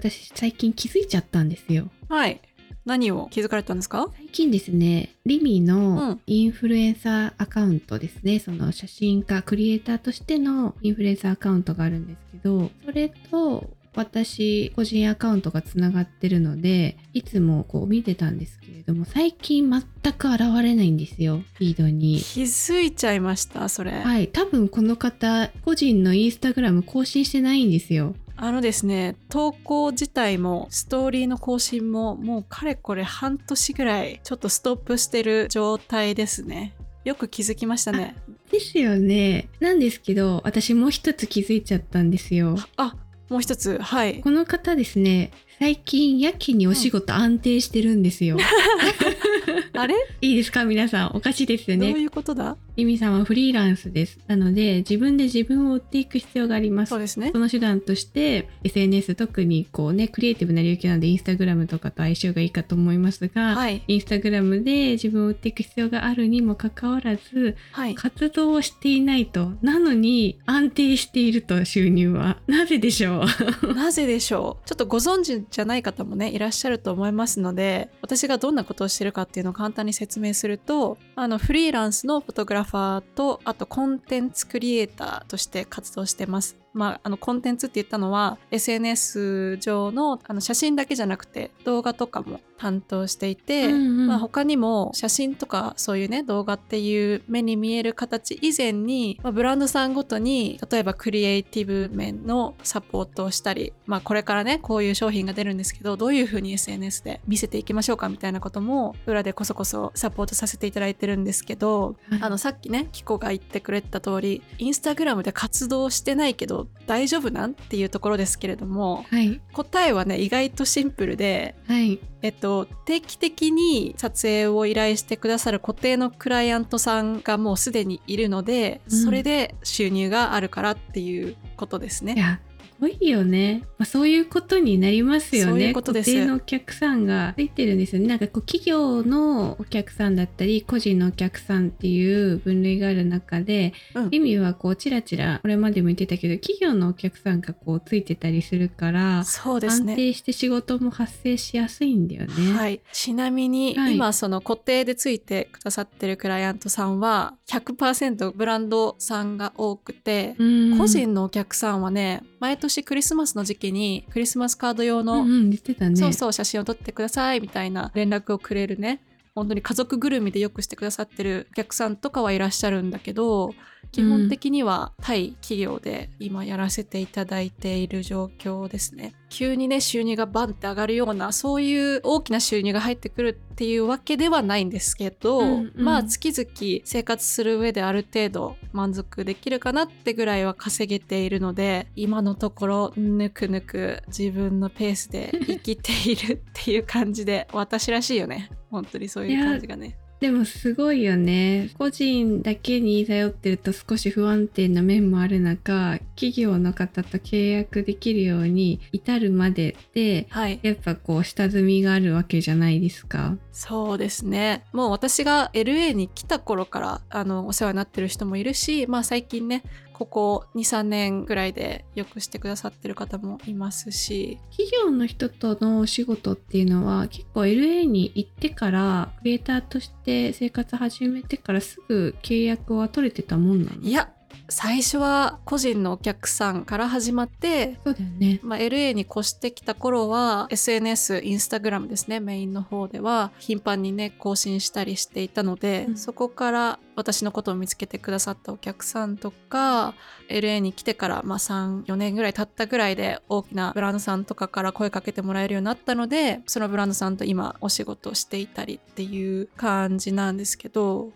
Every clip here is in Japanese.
私最近気づいちゃったんですよ。はい。何を気づかれたんですか？最近ですね、リミうのんインフルエンサーアカウントですね、その写真家、クリエイターとしてのインフルエンサーアカウントがあるんですけど、それと私個人アカウントがつながってるので、いつもこう見てたんですけれども、最近全く現れないんですよ、フィードに。気づいちゃいました、それ。はい、多分この方、個人のインスタグラム更新してないんですよ。あのですね、投稿自体もストーリーの更新ももうかれこれ半年ぐらいちょっとストップしてる状態ですね。よく気づきましたね。ですよね。なんですけど、私もう一つ気づいちゃったんですよ。あ、もう一つ、はい。この方ですね、最近やけにお仕事安定してるんですよ。あれ？いいですか？皆さん、おかしいですよね。どういうことだ？リミさんはフリーランスです。なので、自分で自分を追っていく必要がありますそう。ですねそ。の手段として SNS 特にこうねクリエイティブな領域なのでインスタグラムとかと相性がいいかと思いますが、はい。インスタグラムで自分を売っていく必要があるにもかかわらずはい。活動をしていないとなのに安定していると収入はなぜでしょう？なぜでしょう？ちょっとご存知じゃない方もねいらっしゃると思いますので私がどんなことをしてるかっていうのを簡単に説明するとあのフリーランスのフォトグラフファーとあとコンテンツクリエイターとして活動してます。まあ、あのコンテンツって言ったのは SNS 上のあの写真だけじゃなくて動画とかも担当していて、うんうん。まあ、他にも写真とかそういうね動画っていう目に見える形以前に、まあ、ブランドさんごとに例えばクリエイティブ面のサポートをしたり、まあ、これからねこういう商品が出るんですけどどういうふうに SNS で見せていきましょうかみたいなことも裏でこそこそサポートさせていただいてるんですけど、はい。あのさっきねキコが言ってくれた通りインスタグラムで活動してないけど大丈夫なん？っていうところですけれどもはい。答えはね意外とシンプルではい。えっと、定期的に撮影を依頼してくださる固定のクライアントさんがもうすでにいるので、うんそれで収入があるからっていうことですね。いやすごいよね、まあ、そういうことになりますよね。固定のお客さんがついてるんですよね。なんかこう企業のお客さんだったり個人のお客さんっていう分類がある中でうん。意味はこうチラチラこれまでも言ってたけど企業のお客さんがこうついてたりするから安そうですね。定して仕事も発生しやすいんだよね。はい、ちなみに、はい。今その固定でついてくださってるクライアントさんは100%ブランドさんが多くて、うん。個人のお客さんはね毎年クリスマスの時期にクリスマスカード用の、うんうん言ってたね。そうそう写真を撮ってくださいみたいな連絡をくれるね本当に家族ぐるみでよくしてくださってるお客さんとかはいらっしゃるんだけど基本的には対企業で今やらせていただいている状況ですね。急にね収入がバンって上がるようなそういう大きな収入が入ってくるっていうわけではないんですけど、うんうん。まあ月々生活する上である程度満足できるかなってぐらいは稼げているので今のところぬくぬく自分のペースで生きているっていう感じで私らしいよね。本当にそういう感じがねでもすごいよね。個人だけに頼ってると少し不安定な面もある中、企業の方と契約できるように至るまでって、はいやっぱこう下積みがあるわけじゃないですか。そうですねもう私が LA に来た頃からあのお世話になってる人もいるしまあ最近ねここ23年ぐらいでよくしてくださってる方もいますし。企業の人とのお仕事っていうのは結構 LA に行ってからクリエイターとして生活始めてからすぐ契約は取れてたもんなの？いや最初は個人のお客さんから始まってそうだよね。まあ、LA に越してきた頃は SNS インスタグラムですねメインの方では頻繁にね更新したりしていたので、うんそこから私のことを見つけてくださったお客さんとか LA に来てから、まあ、34年ぐらい経ったぐらいで大きなブランドさんとかから声かけてもらえるようになったのでそのブランドさんと今お仕事をしていたりっていう感じなんですけど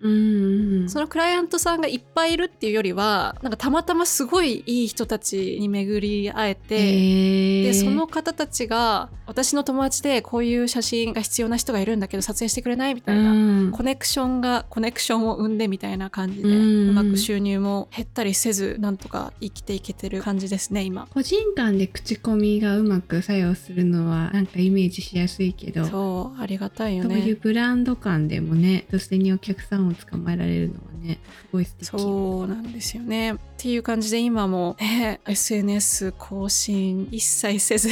うん。そのクライアントさんがいっぱいいるっていうよりはなんかたまたますごいいい人たちに巡り会えて、でその方たちが私の友達でこういう写真が必要な人がいるんだけど撮影してくれない？みたいな、うんコネクションがコネクションを生んでみたいな感じで、ううんまく収入も減ったりせずなんとか生きていけてる感じですね今。個人間で口コミがうまく作用するのはなんかイメージしやすいけどそうありがたいよそういうね。ブランド間でもね女性にお客さんを捕まえられるのはねすごい素敵そうなんですよね。っていう感じで今も、ね、SNS 更新一切せず、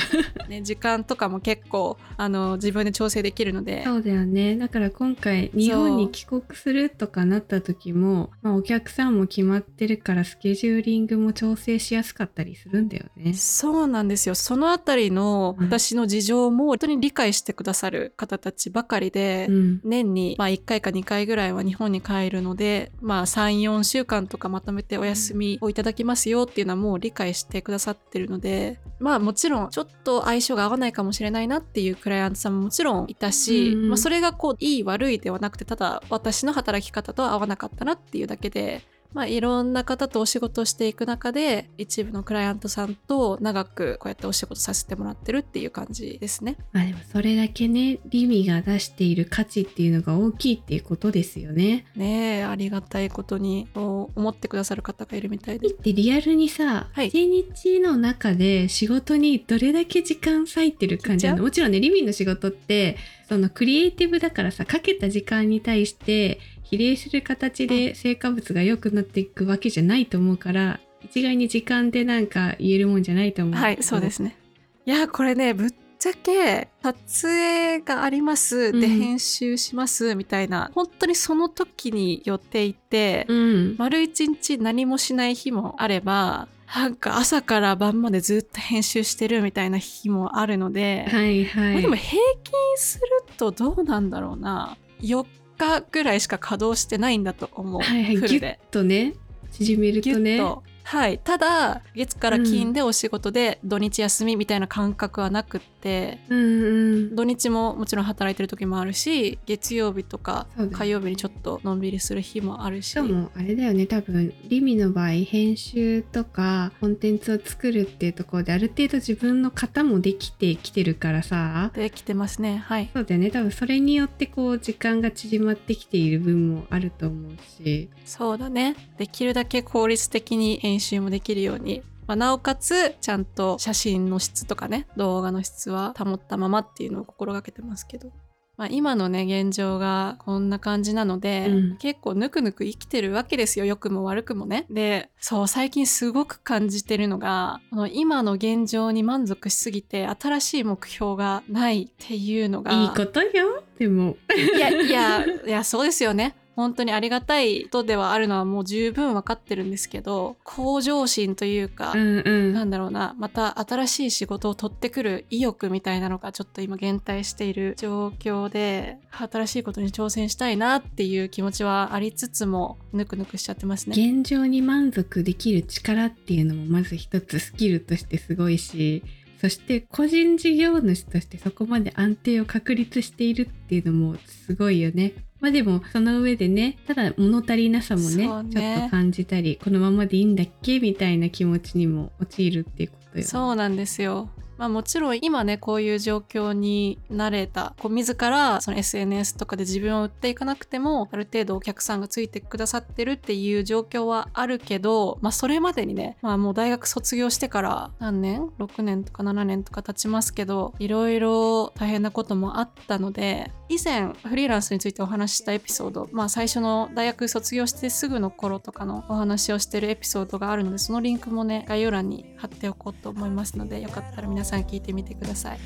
ね、時間とかも結構あの自分で調整できるので。そうだよね。だから今回日本に帰国するとかなった時も、まあ、お客さんも決まってるからスケジューリングも調整しやすかったりするんだよね。そうなんですよ。そのあたりの私の事情も本当に理解してくださる方たちばかりで、うん。年にまあ1回か2回ぐらいは日本に帰るので、まあ、34週間とかまとめてお休みをいただきますよっていうのはもう理解してくださってるのでまあもちろんちょっと相性が合わないかもしれないなっていうクライアントさんももちろんいたし、うんまあ、それがこういい悪いではなくてただ私の働き方とは合わなかったなっていうだけで。まあ、いろんな方とお仕事をしていく中で一部のクライアントさんと長くこうやってお仕事させてもらってるっていう感じですね。まあでもそれだけねリミが出している価値っていうのが大きいっていうことですよね。ねえありがたいことに思ってくださる方がいるみたいでリってリアルにさ、はい。一日の中で仕事にどれだけ時間割いてる感じなのもちろんねリミの仕事ってそのクリエイティブだからさかけた時間に対して比例する形で成果物が良くなっていくわけじゃないと思うから一概に時間でなんか言えるもんじゃないと思う。はいそうですね。いやこれねぶっちゃけ撮影がありますでうん。編集しますみたいな、本当にその時に予定いて、うん。丸一日何もしない日もあればなんか朝から晩までずっと編集してるみたいな日もあるので、はいはい。まあでも平均するとどうなんだろうな。4日ぐらいしか稼働してないんだと思う、はいはい。ギュッフルで。とね。縮めるギュとねッとはい、ただ月から金でお仕事で土日休みみたいな感覚はなくって、うんうん。土日ももちろん働いてる時もあるし月曜日とか火曜日にちょっとのんびりする日もあるし。しかもあれだよね。多分リミの場合編集とかコンテンツを作るっていうところである程度自分の型もできてきてるからさ。できてますね。はい。そうだよね。多分それによってこう時間が縮まってきている分もあると思うし。そうだね。できるだけ効率的に編集もできるように、まあ、なおかつちゃんと写真の質とかね動画の質は保ったままっていうのを心がけてますけど、まあ、今のね現状がこんな感じなので、うん。結構ぬくぬく生きてるわけですよ。良くも悪くもね。でそう最近すごく感じてるのがこの今の現状に満足しすぎて新しい目標がないっていうのが。いいことよ。でも。いやいやいやそうですよね本当にありがたいことではあるのはもう十分分かってるんですけど向上心というか、うんうんなんだろうなまた新しい仕事を取ってくる意欲みたいなのがちょっと今減退している状況で新しいことに挑戦したいなっていう気持ちはありつつもぬくぬくしちゃってますね。現状に満足できる力っていうのもまず一つスキルとしてすごいしそして個人事業主としてそこまで安定を確立しているっていうのもすごいよね。まあでもその上でねただ物足りなさもねねちょっと感じたりこのままでいいんだっけ？みたいな気持ちにも陥るっていうことよ。そうなんですよ。まあもちろん今ねこういう状況になれたこう自らその SNS とかで自分を売っていかなくてもある程度お客さんがついてくださってるっていう状況はあるけどまあそれまでにねまあもう大学卒業してから何年 ?6 年とか7年とか経ちますけどいろいろ大変なこともあったので以前フリーランスについてお話ししたエピソードまあ最初の大学卒業してすぐの頃とかのお話をしてるエピソードがあるのでそのリンクもね概要欄に貼っておこうと思いますのでよかったら皆さんさ聞いてみてください。